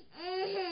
Mm-hmm.